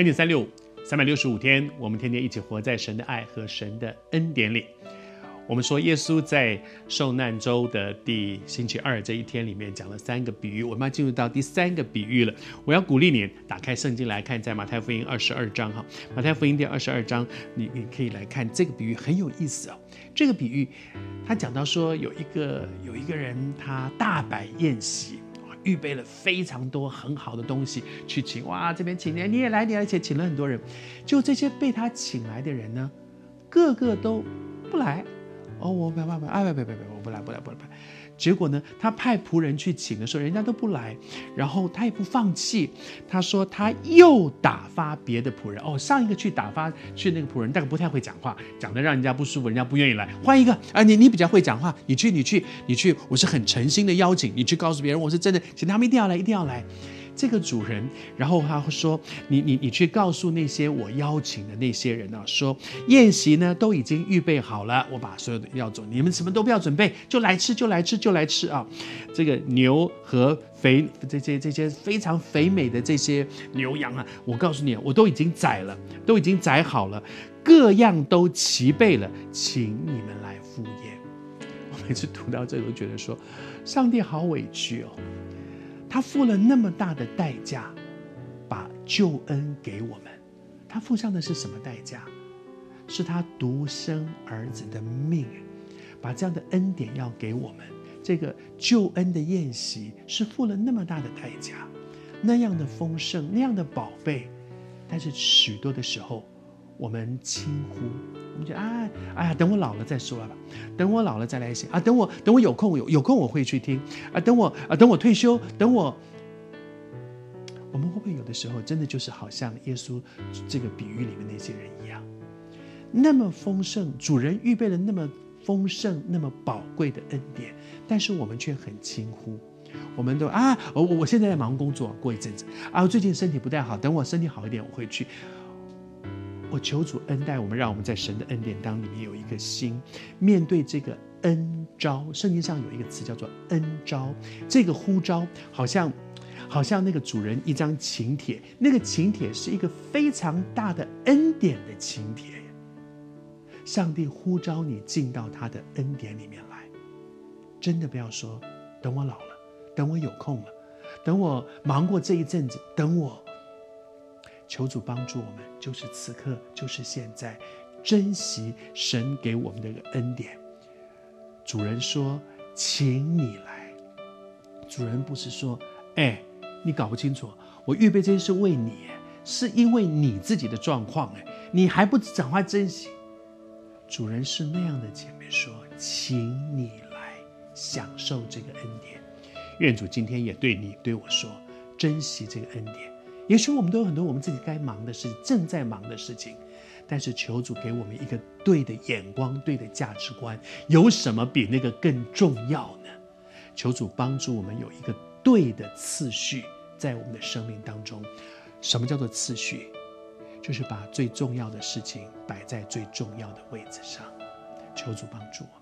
恩典三六五，三百六十五天，我们天天一起活在神的爱和神的恩典里。我们说，耶稣在受难周的第星期二这一天里面讲了三个比喻，我们要进入到第三个比喻了。我要鼓励你打开圣经来看，在马太福音二十二章哈，马太福音第二十二章，你你可以来看这个比喻很有意思哦。这个比喻，他讲到说有一个有一个人，他大摆宴席。预备了非常多很好的东西去请，哇，这边请你，你也来，你而且请了很多人，就这些被他请来的人呢，个个都不来，哦，我不要不不，哎，不不不不，我不来不来不来不来。结果呢，他派仆人去请的时候，人家都不来，然后他也不放弃，他说他又打发别的仆人。哦，上一个去打发去那个仆人，但不太会讲话，讲的让人家不舒服，人家不愿意来，换一个啊，你你比较会讲话，你去你去你去，我是很诚心的邀请你去告诉别人，我是真的，请他们一定要来，一定要来。这个主人，然后他会说：“你你你去告诉那些我邀请的那些人啊，说宴席呢都已经预备好了，我把所有的要走，你们什么都不要准备，就来吃，就来吃，就来吃啊！这个牛和肥这些这些非常肥美的这些牛羊啊，我告诉你，我都已经宰了，都已经宰好了，各样都齐备了，请你们来赴宴。”我每次读到这个，都觉得说，上帝好委屈哦。他付了那么大的代价，把救恩给我们。他付上的是什么代价？是他独生儿子的命，把这样的恩典要给我们。这个救恩的宴席是付了那么大的代价，那样的丰盛，那样的宝贝。但是许多的时候，我们轻忽，我们觉得哎呀，等我老了再说了吧，等我老了再来写啊，等我等我有空有有空我会去听。啊，等我啊等我退休，等我，我们会不会有的时候真的就是好像耶稣这个比喻里面那些人一样，那么丰盛，主人预备了那么丰盛、那么宝贵的恩典，但是我们却很轻忽，我们都啊，我我现在在忙工作，过一阵子。啊，我最近身体不太好，等我身体好一点我会去。我求主恩待我们，让我们在神的恩典当里面有一个心，面对这个恩召。圣经上有一个词叫做恩召，这个呼召好像，好像那个主人一张请帖，那个请帖是一个非常大的恩典的请帖。上帝呼召你进到他的恩典里面来，真的不要说等我老了，等我有空了，等我忙过这一阵子，等我。求主帮助我们，就是此刻，就是现在，珍惜神给我们的个恩典。主人说：“请你来。”主人不是说：“哎，你搞不清楚，我预备这些是为你，是因为你自己的状况，哎，你还不赶快珍惜。”主人是那样的姐妹说：“请你来享受这个恩典。”愿主今天也对你对我说：“珍惜这个恩典。”也许我们都有很多我们自己该忙的事，正在忙的事情，但是求主给我们一个对的眼光、对的价值观。有什么比那个更重要呢？求主帮助我们有一个对的次序在我们的生命当中。什么叫做次序？就是把最重要的事情摆在最重要的位置上。求主帮助我。